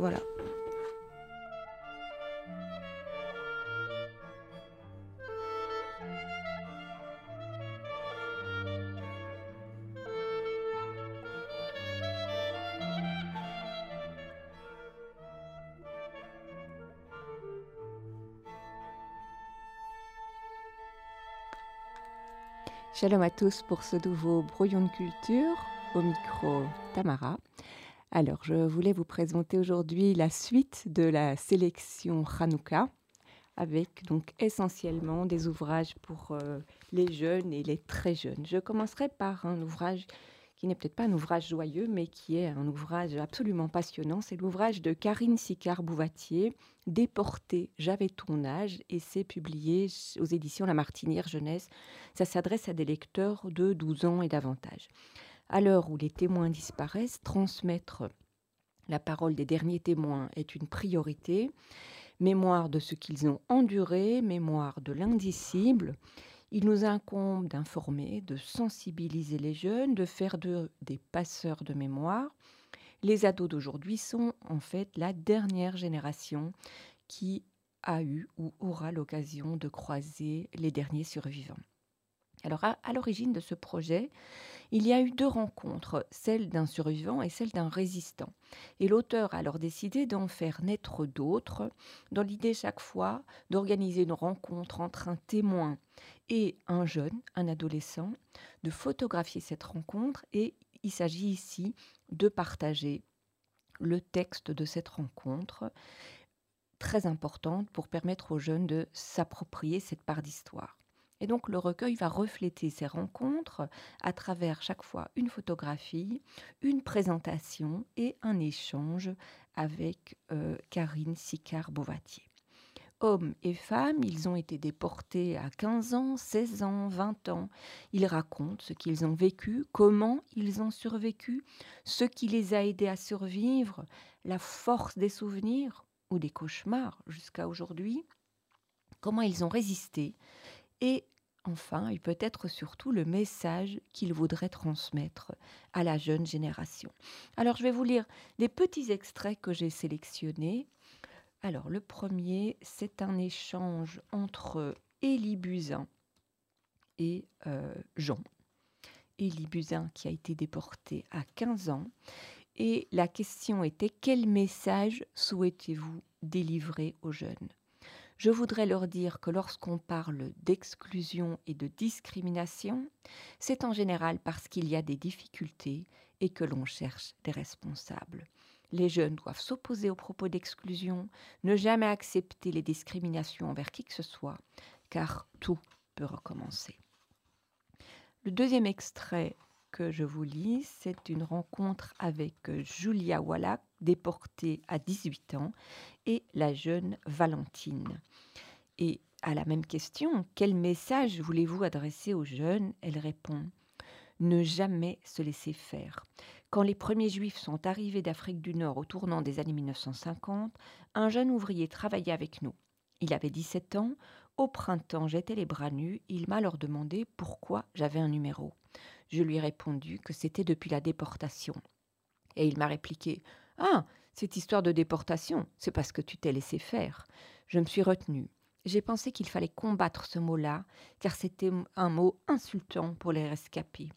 Voilà. Shalom à tous pour ce nouveau brouillon de culture au micro Tamara. Alors, je voulais vous présenter aujourd'hui la suite de la sélection Hanouka avec donc essentiellement des ouvrages pour euh, les jeunes et les très jeunes. Je commencerai par un ouvrage qui n'est peut-être pas un ouvrage joyeux, mais qui est un ouvrage absolument passionnant. C'est l'ouvrage de Karine Sicard-Bouvatier, Déportée, j'avais ton âge, et c'est publié aux éditions La Martinière Jeunesse. Ça s'adresse à des lecteurs de 12 ans et davantage. À l'heure où les témoins disparaissent, transmettre la parole des derniers témoins est une priorité. Mémoire de ce qu'ils ont enduré, mémoire de l'indicible. Il nous incombe d'informer, de sensibiliser les jeunes, de faire d'eux des passeurs de mémoire. Les ados d'aujourd'hui sont en fait la dernière génération qui a eu ou aura l'occasion de croiser les derniers survivants. Alors à, l'origine de ce projet, il y a eu deux rencontres, celle d'un survivant et celle d'un résistant. Et l'auteur a alors décidé d'en faire naître d'autres, dans l'idée chaque fois d'organiser une rencontre entre un témoin et un jeune, un adolescent, de photographier cette rencontre et il s'agit ici de partager le texte de cette rencontre, très importante pour permettre aux jeunes de s'approprier cette part d'histoire. Et donc le recueil va refléter ces rencontres à travers chaque fois une photographie, une présentation et un échange avec euh, Karine Sicard-Bovatier. Hommes et femmes, ils ont été déportés à 15 ans, 16 ans, 20 ans. Ils racontent ce qu'ils ont vécu, comment ils ont survécu, ce qui les a aidés à survivre, la force des souvenirs ou des cauchemars jusqu'à aujourd'hui, comment ils ont résisté et enfin, et peut-être surtout le message qu'il voudrait transmettre à la jeune génération. Alors je vais vous lire des petits extraits que j'ai sélectionnés. Alors le premier, c'est un échange entre Élie Buzyn et euh, Jean. Élie Buzyn qui a été déporté à 15 ans. Et la question était quel message souhaitez-vous délivrer aux jeunes? Je voudrais leur dire que lorsqu'on parle d'exclusion et de discrimination, c'est en général parce qu'il y a des difficultés et que l'on cherche des responsables. Les jeunes doivent s'opposer aux propos d'exclusion, ne jamais accepter les discriminations envers qui que ce soit, car tout peut recommencer. Le deuxième extrait que je vous lis, c'est une rencontre avec Julia Wallach, déportée à 18 ans, et la jeune Valentine. Et à la même question, quel message voulez-vous adresser aux jeunes? Elle répond ne jamais se laisser faire. Quand les premiers juifs sont arrivés d'Afrique du Nord au tournant des années 1950, un jeune ouvrier travaillait avec nous. Il avait 17 ans. Au printemps, j'étais les bras nus. Il m'a alors demandé pourquoi j'avais un numéro. Je lui ai répondu que c'était depuis la déportation. Et il m'a répliqué Ah, cette histoire de déportation, c'est parce que tu t'es laissé faire. Je me suis retenue. J'ai pensé qu'il fallait combattre ce mot-là, car c'était un mot insultant pour les rescapés.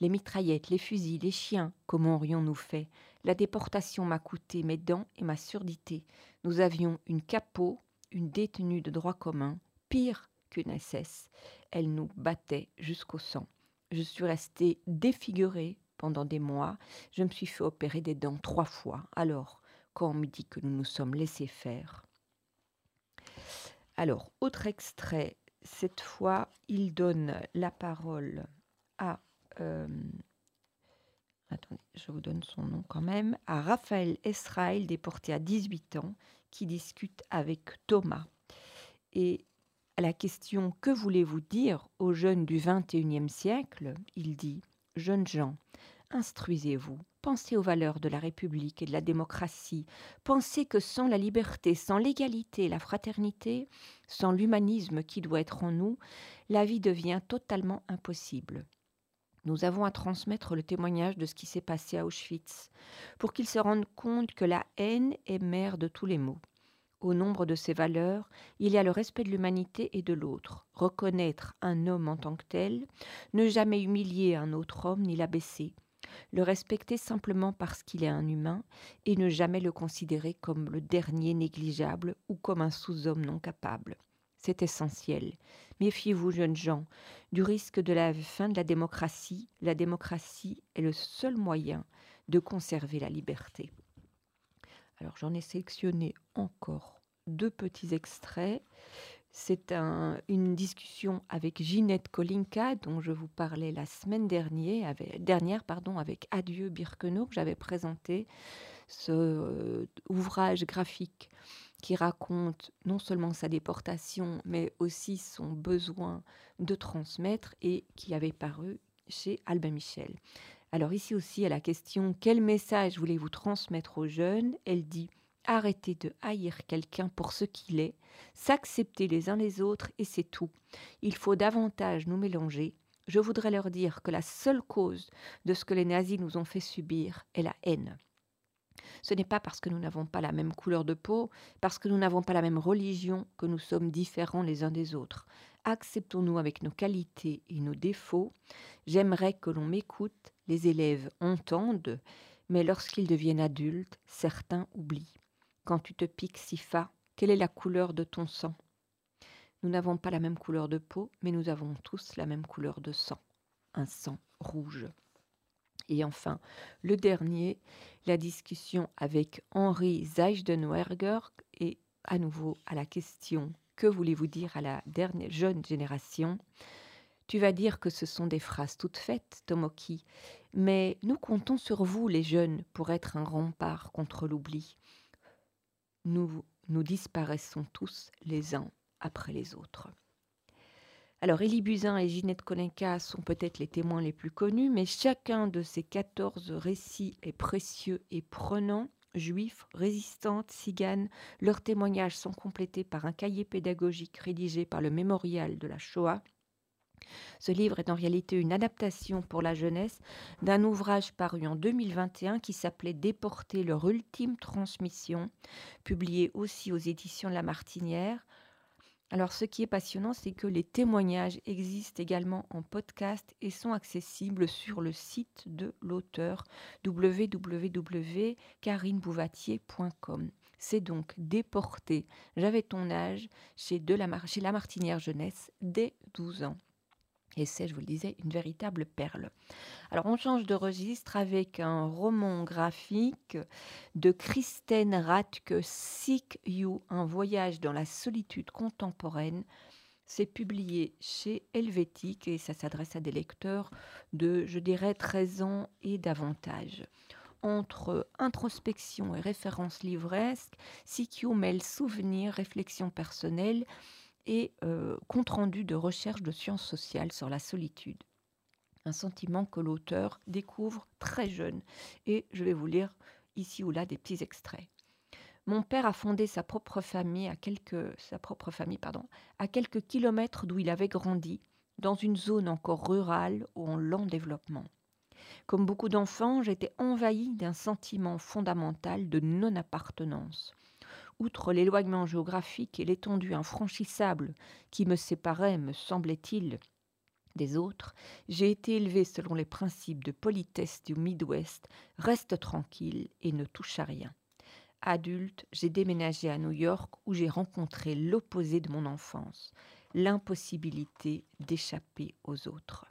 Les mitraillettes, les fusils, les chiens, comment aurions-nous fait? La déportation m'a coûté mes dents et ma surdité. Nous avions une capot, une détenue de droit commun, pire qu'une SS. Elle nous battait jusqu'au sang. Je suis restée défigurée pendant des mois. Je me suis fait opérer des dents trois fois. Alors, quand on me dit que nous nous sommes laissés faire. Alors, autre extrait. Cette fois, il donne la parole à euh, je vous donne son nom quand même, à Raphaël Esraël, déporté à 18 ans, qui discute avec Thomas. Et à la question Que voulez-vous dire aux jeunes du XXIe siècle? Il dit Jeunes gens, instruisez-vous, pensez aux valeurs de la République et de la démocratie, pensez que sans la liberté, sans l'égalité la fraternité, sans l'humanisme qui doit être en nous, la vie devient totalement impossible. Nous avons à transmettre le témoignage de ce qui s'est passé à Auschwitz, pour qu'ils se rendent compte que la haine est mère de tous les maux. Au nombre de ces valeurs, il y a le respect de l'humanité et de l'autre, reconnaître un homme en tant que tel, ne jamais humilier un autre homme ni l'abaisser, le respecter simplement parce qu'il est un humain et ne jamais le considérer comme le dernier négligeable ou comme un sous-homme non capable. C'est essentiel. Méfiez-vous, jeunes gens, du risque de la fin de la démocratie. La démocratie est le seul moyen de conserver la liberté. Alors j'en ai sélectionné encore deux petits extraits. C'est une discussion avec Ginette Kolinka, dont je vous parlais la semaine dernière, avec, dernière pardon, avec Adieu Birkenau, que j'avais présenté ce euh, ouvrage graphique qui raconte non seulement sa déportation, mais aussi son besoin de transmettre et qui avait paru chez Albin Michel. Alors ici aussi, à la question quel message voulez-vous transmettre aux jeunes? Elle dit arrêtez de haïr quelqu'un pour ce qu'il est, s'accepter les uns les autres et c'est tout. Il faut davantage nous mélanger. Je voudrais leur dire que la seule cause de ce que les nazis nous ont fait subir est la haine. Ce n'est pas parce que nous n'avons pas la même couleur de peau, parce que nous n'avons pas la même religion, que nous sommes différents les uns des autres. Acceptons-nous avec nos qualités et nos défauts. J'aimerais que l'on m'écoute, les élèves entendent, mais lorsqu'ils deviennent adultes, certains oublient. Quand tu te piques si fa, quelle est la couleur de ton sang? Nous n'avons pas la même couleur de peau, mais nous avons tous la même couleur de sang, un sang rouge. Et enfin, le dernier, la discussion avec Henri Zeichdenwerger et à nouveau à la question que voulez-vous dire à la dernière jeune génération? Tu vas dire que ce sont des phrases toutes faites, Tomoki, mais nous comptons sur vous, les jeunes, pour être un rempart contre l'oubli. Nous, disparaissons tous les uns après les autres. Alors, Élie Buzyn et Ginette Kolenka sont peut-être les témoins les plus connus, mais chacun de ces 14 récits est précieux et prenant juifs, résistantes, ciganes. Leurs témoignages sont complétés par un cahier pédagogique rédigé par le Mémorial de la Shoah. Ce livre est en réalité une adaptation pour la jeunesse d'un ouvrage paru en 2021 qui s'appelait Déporter leur ultime transmission, publié aussi aux éditions La Martinière. Alors ce qui est passionnant, c'est que les témoignages existent également en podcast et sont accessibles sur le site de l'auteur www.carinebouvatier.com. C'est donc déporté. J'avais ton âge chez, chez La Martinière Jeunesse dès 12 ans. Et c'est, je vous le disais, une véritable perle. Alors on change de registre avec un roman graphique de Kristen Ratke, Seek You, un voyage dans la solitude contemporaine. C'est publié chez Helvétique et ça s'adresse à des lecteurs de, je dirais, 13 ans et davantage. Entre introspection et référence livresque, Seek You mêle souvenirs, réflexions personnelles et euh, compte rendu de recherche de sciences sociales sur la solitude. Un sentiment que l'auteur découvre très jeune. Et je vais vous lire ici ou là des petits extraits. Mon père a fondé sa propre famille à quelques, sa propre famille, pardon, à quelques kilomètres d'où il avait grandi, dans une zone encore rurale ou en lent développement. Comme beaucoup d'enfants, j'étais envahi d'un sentiment fondamental de non-appartenance outre l'éloignement géographique et l'étendue infranchissable qui me séparait, me semblait-il, des autres, j'ai été élevé selon les principes de politesse du Midwest, reste tranquille et ne touche à rien. Adulte, j'ai déménagé à New York où j'ai rencontré l'opposé de mon enfance, l'impossibilité d'échapper aux autres.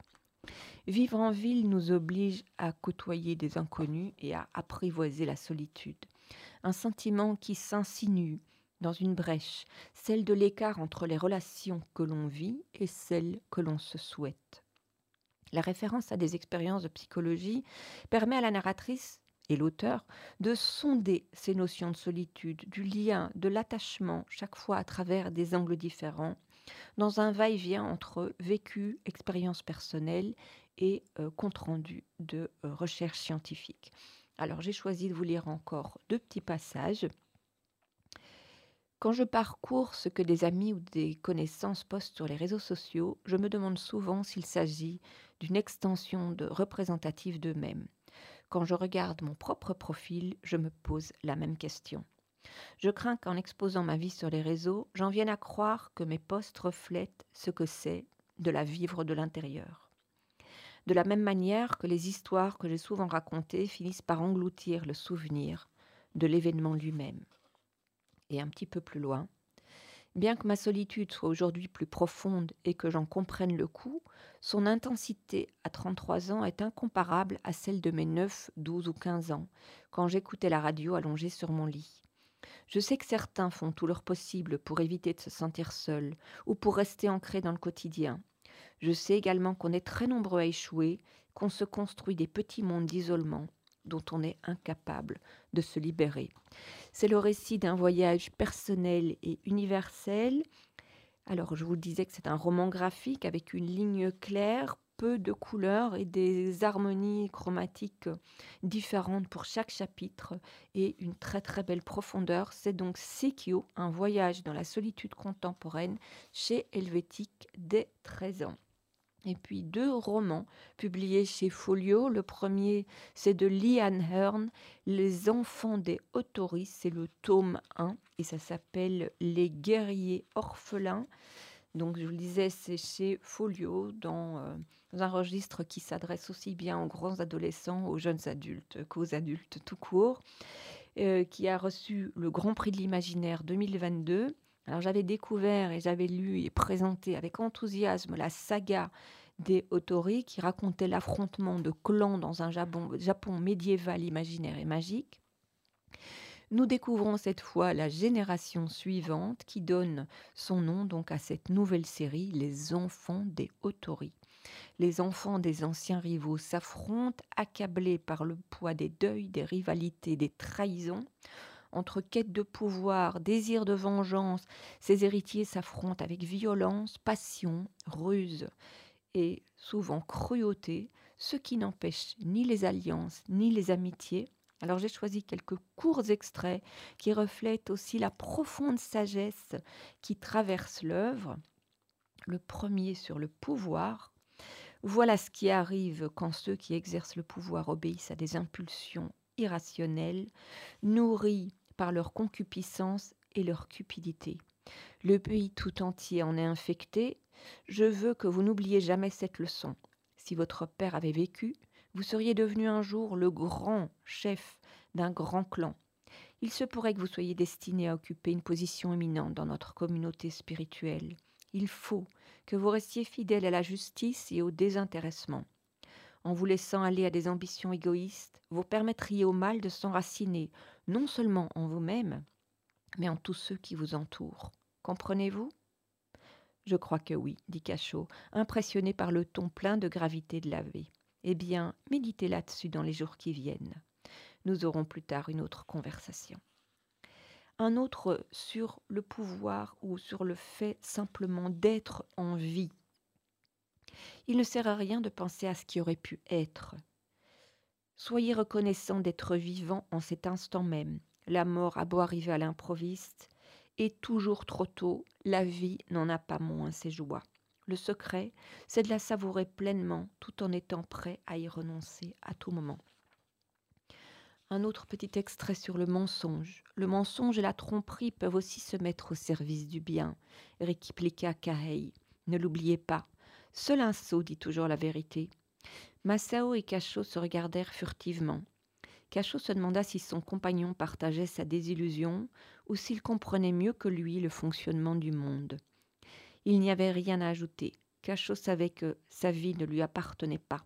Vivre en ville nous oblige à côtoyer des inconnus et à apprivoiser la solitude un sentiment qui s'insinue dans une brèche, celle de l'écart entre les relations que l'on vit et celles que l'on se souhaite. La référence à des expériences de psychologie permet à la narratrice et l'auteur de sonder ces notions de solitude, du lien, de l'attachement, chaque fois à travers des angles différents, dans un va-et-vient entre vécu, expérience personnelle et euh, compte-rendu de euh, recherche scientifique. Alors j'ai choisi de vous lire encore deux petits passages. Quand je parcours ce que des amis ou des connaissances postent sur les réseaux sociaux, je me demande souvent s'il s'agit d'une extension de représentative d'eux-mêmes. Quand je regarde mon propre profil, je me pose la même question. Je crains qu'en exposant ma vie sur les réseaux, j'en vienne à croire que mes posts reflètent ce que c'est de la vivre de l'intérieur. De la même manière que les histoires que j'ai souvent racontées finissent par engloutir le souvenir de l'événement lui-même et un petit peu plus loin. Bien que ma solitude soit aujourd'hui plus profonde et que j'en comprenne le coût, son intensité à 33 ans est incomparable à celle de mes 9, 12 ou 15 ans, quand j'écoutais la radio allongée sur mon lit. Je sais que certains font tout leur possible pour éviter de se sentir seuls ou pour rester ancrés dans le quotidien. Je sais également qu'on est très nombreux à échouer, qu'on se construit des petits mondes d'isolement dont on est incapable de se libérer. C'est le récit d'un voyage personnel et universel. Alors, je vous disais que c'est un roman graphique avec une ligne claire, peu de couleurs et des harmonies chromatiques différentes pour chaque chapitre et une très très belle profondeur. C'est donc Sekio, un voyage dans la solitude contemporaine chez Helvétique dès 13 ans et puis deux romans publiés chez Folio. Le premier, c'est de Liane Hearn, Les enfants des Autoris, c'est le tome 1 et ça s'appelle Les guerriers orphelins. Donc, je vous le disais, c'est chez Folio, dans, euh, un registre qui s'adresse aussi bien aux grands adolescents, aux jeunes adultes qu'aux adultes tout court, euh, qui a reçu le Grand Prix de l'Imaginaire 2022 alors j'avais découvert et j'avais lu et présenté avec enthousiasme la saga des Otori qui racontait l'affrontement de clans dans un Japon, médiéval, imaginaire et magique. Nous découvrons cette fois la génération suivante qui donne son nom donc à cette nouvelle série, Les enfants des Otori. Les enfants des anciens rivaux s'affrontent, accablés par le poids des deuils, des rivalités, des trahisons entre quête de pouvoir, désir de vengeance, ces héritiers s'affrontent avec violence, passion, ruse et souvent cruauté, ce qui n'empêche ni les alliances ni les amitiés. Alors j'ai choisi quelques courts extraits qui reflètent aussi la profonde sagesse qui traverse l'œuvre. Le premier sur le pouvoir. Voilà ce qui arrive quand ceux qui exercent le pouvoir obéissent à des impulsions irrationnelles, nourries par leur concupiscence et leur cupidité. Le pays tout entier en est infecté. Je veux que vous n'oubliez jamais cette leçon. Si votre père avait vécu, vous seriez devenu un jour le grand chef d'un grand clan. Il se pourrait que vous soyez destiné à occuper une position éminente dans notre communauté spirituelle. Il faut que vous restiez fidèle à la justice et au désintéressement. En vous laissant aller à des ambitions égoïstes, vous permettriez au mal de s'enraciner, non seulement en vous-même, mais en tous ceux qui vous entourent. Comprenez-vous? Je crois que oui, dit Cachot, impressionné par le ton plein de gravité de la vie. Eh bien, méditez là-dessus dans les jours qui viennent. Nous aurons plus tard une autre conversation. Un autre sur le pouvoir ou sur le fait simplement d'être en vie il ne sert à rien de penser à ce qui aurait pu être. Soyez reconnaissant d'être vivant en cet instant même. La mort a beau arriver à l'improviste, et toujours trop tôt, la vie n'en a pas moins ses joies. Le secret, c'est de la savourer pleinement tout en étant prêt à y renoncer à tout moment. Un autre petit extrait sur le mensonge. Le mensonge et la tromperie peuvent aussi se mettre au service du bien, répliqua Kahei. Ne l'oubliez pas, Seul un sot dit toujours la vérité. Massao et Cachot se regardèrent furtivement. Cachot se demanda si son compagnon partageait sa désillusion ou s'il comprenait mieux que lui le fonctionnement du monde. Il n'y avait rien à ajouter. Cachot savait que sa vie ne lui appartenait pas.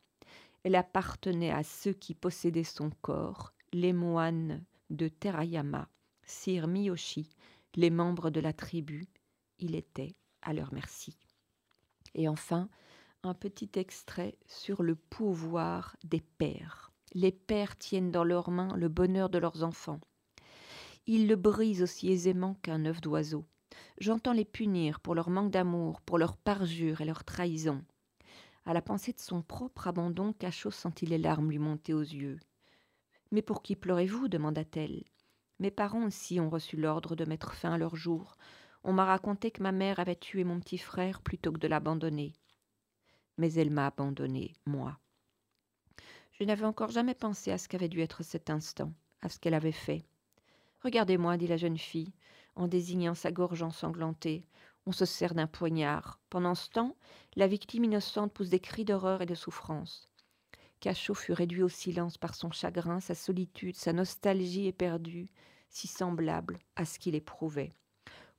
Elle appartenait à ceux qui possédaient son corps, les moines de Terayama, Sir Miyoshi, les membres de la tribu. Il était à leur merci. Et enfin, un petit extrait sur le pouvoir des pères. Les pères tiennent dans leurs mains le bonheur de leurs enfants. Ils le brisent aussi aisément qu'un œuf d'oiseau. J'entends les punir pour leur manque d'amour, pour leur parjure et leur trahison. À la pensée de son propre abandon, Cachot sentit les larmes lui monter aux yeux. Mais pour qui pleurez-vous? demanda-t-elle. Mes parents aussi ont reçu l'ordre de mettre fin à leur jour. On m'a raconté que ma mère avait tué mon petit frère plutôt que de l'abandonner. Mais elle m'a abandonné, moi. Je n'avais encore jamais pensé à ce qu'avait dû être cet instant, à ce qu'elle avait fait. Regardez-moi, dit la jeune fille, en désignant sa gorge ensanglantée. On se sert d'un poignard. Pendant ce temps, la victime innocente pousse des cris d'horreur et de souffrance. Cachot fut réduit au silence par son chagrin, sa solitude, sa nostalgie éperdue, si semblable à ce qu'il éprouvait.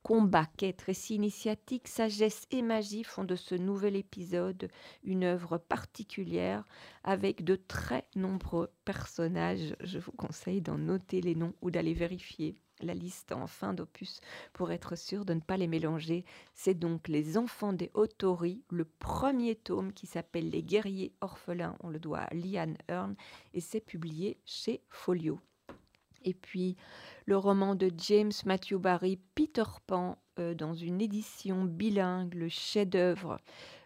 Combat, quête, récit initiatique, sagesse et magie font de ce nouvel épisode une œuvre particulière avec de très nombreux personnages. Je vous conseille d'en noter les noms ou d'aller vérifier la liste en fin d'opus pour être sûr de ne pas les mélanger. C'est donc Les Enfants des Otori, le premier tome qui s'appelle Les Guerriers Orphelins. On le doit à Liane Hearn et c'est publié chez Folio. Et puis le roman de James Matthew Barry, Peter Pan, euh, dans une édition bilingue, le chef-d'œuvre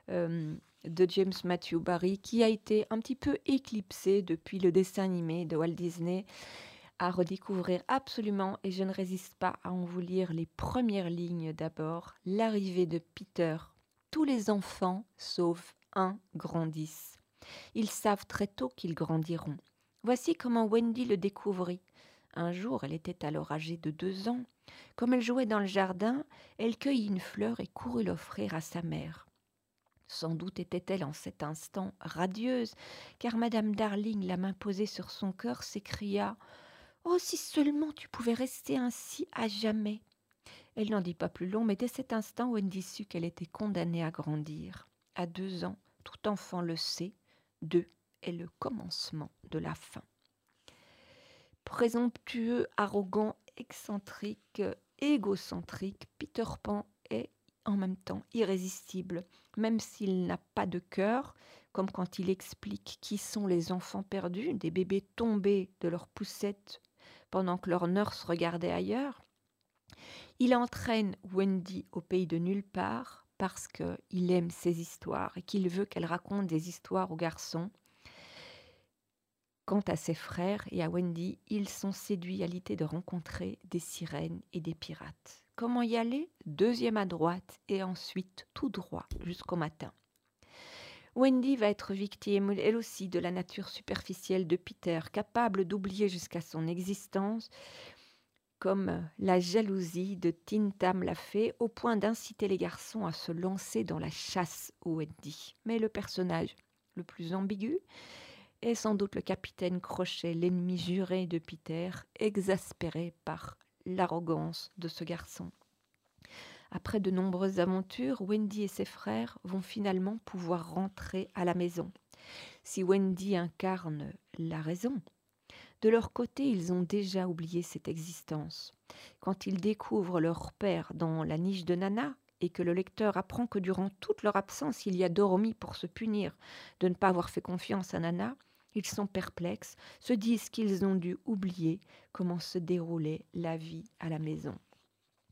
euh, de James Matthew Barry, qui a été un petit peu éclipsé depuis le dessin animé de Walt Disney, à redécouvrir absolument, et je ne résiste pas à en vous lire les premières lignes d'abord. L'arrivée de Peter. Tous les enfants, sauf un, grandissent. Ils savent très tôt qu'ils grandiront. Voici comment Wendy le découvrit. Un jour, elle était alors âgée de deux ans. Comme elle jouait dans le jardin, elle cueillit une fleur et courut l'offrir à sa mère. Sans doute était-elle en cet instant radieuse, car Madame Darling, la main posée sur son cœur, s'écria Oh, si seulement tu pouvais rester ainsi à jamais. Elle n'en dit pas plus long, mais dès cet instant, Wendy sut qu'elle était condamnée à grandir. À deux ans, tout enfant le sait, deux est le commencement de la fin présomptueux, arrogant, excentrique, égocentrique, Peter Pan est en même temps irrésistible, même s'il n'a pas de cœur, comme quand il explique qui sont les enfants perdus, des bébés tombés de leur poussette pendant que leur nurse regardait ailleurs. Il entraîne Wendy au pays de nulle part parce qu'il aime ses histoires et qu'il veut qu'elle raconte des histoires aux garçons Quant à ses frères et à Wendy, ils sont séduits à l'idée de rencontrer des sirènes et des pirates. Comment y aller? Deuxième à droite et ensuite tout droit jusqu'au matin. Wendy va être victime, elle aussi, de la nature superficielle de Peter, capable d'oublier jusqu'à son existence, comme la jalousie de Tintam l'a fait, au point d'inciter les garçons à se lancer dans la chasse au Wendy. Mais le personnage le plus ambigu est sans doute le capitaine Crochet, l'ennemi juré de Peter, exaspéré par l'arrogance de ce garçon. Après de nombreuses aventures, Wendy et ses frères vont finalement pouvoir rentrer à la maison. Si Wendy incarne la raison, de leur côté, ils ont déjà oublié cette existence. Quand ils découvrent leur père dans la niche de Nana, et que le lecteur apprend que durant toute leur absence, il y a dormi pour se punir de ne pas avoir fait confiance à Nana, ils sont perplexes, se disent qu'ils ont dû oublier comment se déroulait la vie à la maison.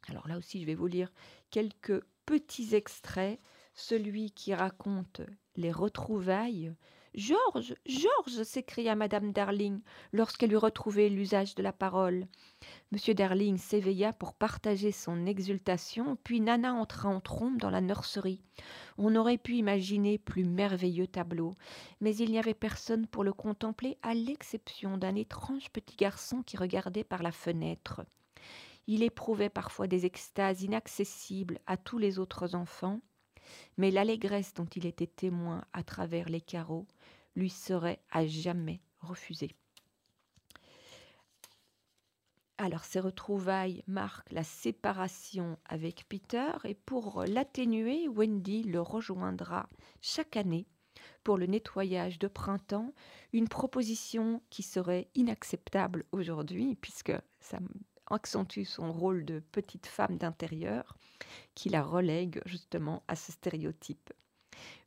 Alors là aussi, je vais vous lire quelques petits extraits. Celui qui raconte les retrouvailles Georges, Georges s'écria Madame Darling lorsqu'elle eut retrouvé l'usage de la parole. Monsieur Darling s'éveilla pour partager son exultation, puis Nana entra en trompe dans la nurserie. On aurait pu imaginer plus merveilleux tableau, mais il n'y avait personne pour le contempler, à l'exception d'un étrange petit garçon qui regardait par la fenêtre. Il éprouvait parfois des extases inaccessibles à tous les autres enfants, mais l'allégresse dont il était témoin à travers les carreaux lui serait à jamais refusée. Alors ces retrouvailles marquent la séparation avec Peter et pour l'atténuer, Wendy le rejoindra chaque année pour le nettoyage de printemps, une proposition qui serait inacceptable aujourd'hui puisque ça accentue son rôle de petite femme d'intérieur qui la relègue justement à ce stéréotype.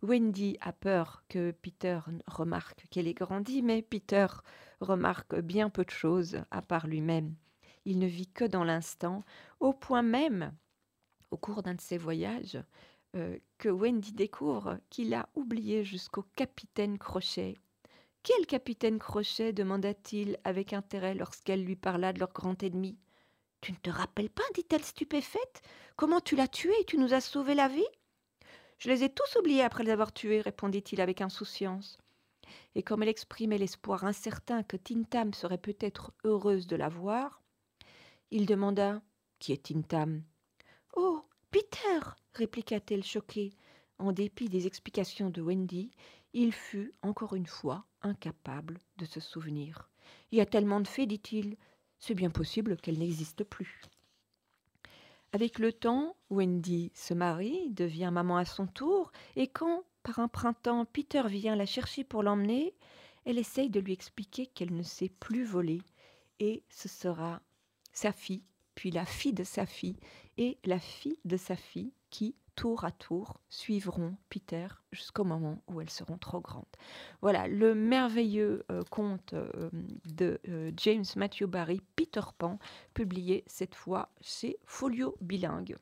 Wendy a peur que Peter remarque qu'elle est grandie, mais Peter remarque bien peu de choses à part lui-même. Il ne vit que dans l'instant, au point même, au cours d'un de ses voyages, euh, que Wendy découvre qu'il a oublié jusqu'au capitaine Crochet Quel capitaine Crochet? demanda-t-il avec intérêt lorsqu'elle lui parla de leur grand ennemi. Tu ne te rappelles pas dit-elle stupéfaite. Comment tu l'as tué et tu nous as sauvé la vie? Je les ai tous oubliés après les avoir tués, répondit-il avec insouciance. Et comme elle exprimait l'espoir incertain que Tintam serait peut-être heureuse de la voir, il demanda Qui est Tintam Oh, Peter répliqua-t-elle choquée. En dépit des explications de Wendy, il fut, encore une fois, incapable de se souvenir. Il y a tellement de faits, dit-il, c'est bien possible qu'elle n'existe plus. Avec le temps, Wendy se marie, devient maman à son tour, et quand, par un printemps, Peter vient la chercher pour l'emmener, elle essaye de lui expliquer qu'elle ne sait plus voler, et ce sera sa fille, puis la fille de sa fille, et la fille de sa fille qui, tour à tour, suivront Peter jusqu'au moment où elles seront trop grandes. Voilà le merveilleux euh, conte euh, de euh, James Matthew Barry, Peter Pan, publié cette fois chez Folio Bilingue.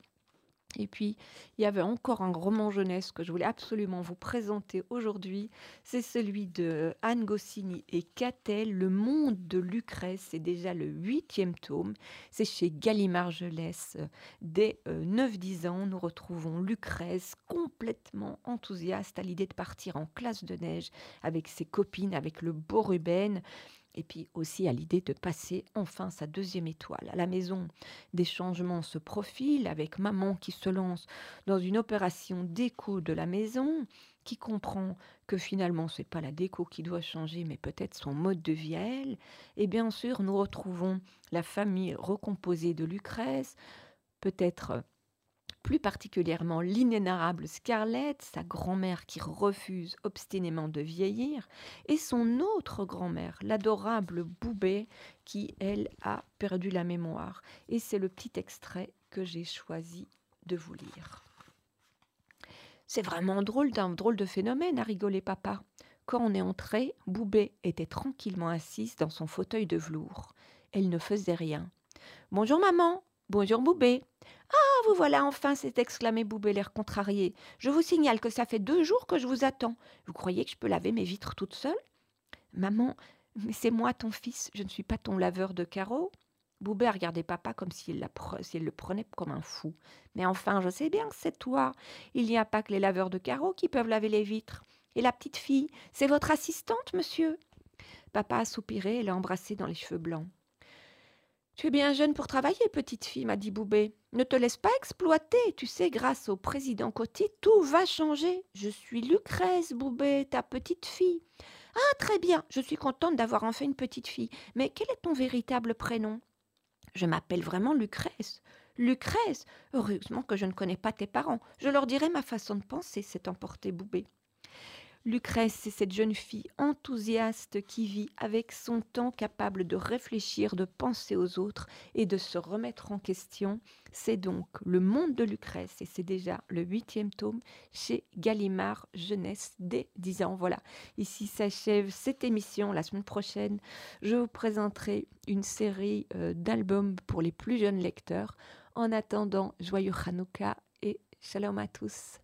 Et puis, il y avait encore un roman jeunesse que je voulais absolument vous présenter aujourd'hui. C'est celui de Anne Goscinny et Catel, Le monde de Lucrèce. C'est déjà le huitième tome. C'est chez Gallimard Jeunesse. Dès 9-10 ans, nous retrouvons Lucrèce complètement enthousiaste à l'idée de partir en classe de neige avec ses copines, avec le beau Ruben et puis aussi à l'idée de passer enfin sa deuxième étoile. À la maison, des changements se profilent avec maman qui se lance dans une opération déco de la maison, qui comprend que finalement ce n'est pas la déco qui doit changer, mais peut-être son mode de vie à elle. Et bien sûr, nous retrouvons la famille recomposée de Lucrèce, peut-être plus particulièrement l'inénarrable Scarlett, sa grand-mère qui refuse obstinément de vieillir, et son autre grand-mère, l'adorable Boubet, qui, elle, a perdu la mémoire. Et c'est le petit extrait que j'ai choisi de vous lire. C'est vraiment drôle d'un drôle de phénomène, a rigolé papa. Quand on est entré, Boubet était tranquillement assise dans son fauteuil de velours. Elle ne faisait rien. Bonjour maman, bonjour Boubet. Voilà enfin s'est exclamé Boubé l'air contrarié. Je vous signale que ça fait deux jours que je vous attends. Vous croyez que je peux laver mes vitres toute seule? Maman, mais c'est moi ton fils, je ne suis pas ton laveur de carreaux. Boubé regardait papa comme s'il le prenait comme un fou. Mais enfin, je sais bien que c'est toi. Il n'y a pas que les laveurs de carreaux qui peuvent laver les vitres. Et la petite fille, c'est votre assistante, monsieur? Papa a soupiré et l'a embrassée dans les cheveux blancs. Tu es bien jeune pour travailler, petite fille, m'a dit Boubé. Ne te laisse pas exploiter. Tu sais, grâce au président Coty, tout va changer. Je suis Lucrèce, Boubé, ta petite fille. Ah, très bien. Je suis contente d'avoir enfin une petite fille. Mais quel est ton véritable prénom? Je m'appelle vraiment Lucrèce. Lucrèce? Heureusement que je ne connais pas tes parents. Je leur dirai ma façon de penser, s'est emporté Boubé. Lucrèce, c'est cette jeune fille enthousiaste qui vit avec son temps capable de réfléchir, de penser aux autres et de se remettre en question. C'est donc le monde de Lucrèce et c'est déjà le huitième tome chez Gallimard Jeunesse dès 10 ans. Voilà, ici s'achève cette émission. La semaine prochaine, je vous présenterai une série euh, d'albums pour les plus jeunes lecteurs. En attendant, joyeux Hanouka et shalom à tous.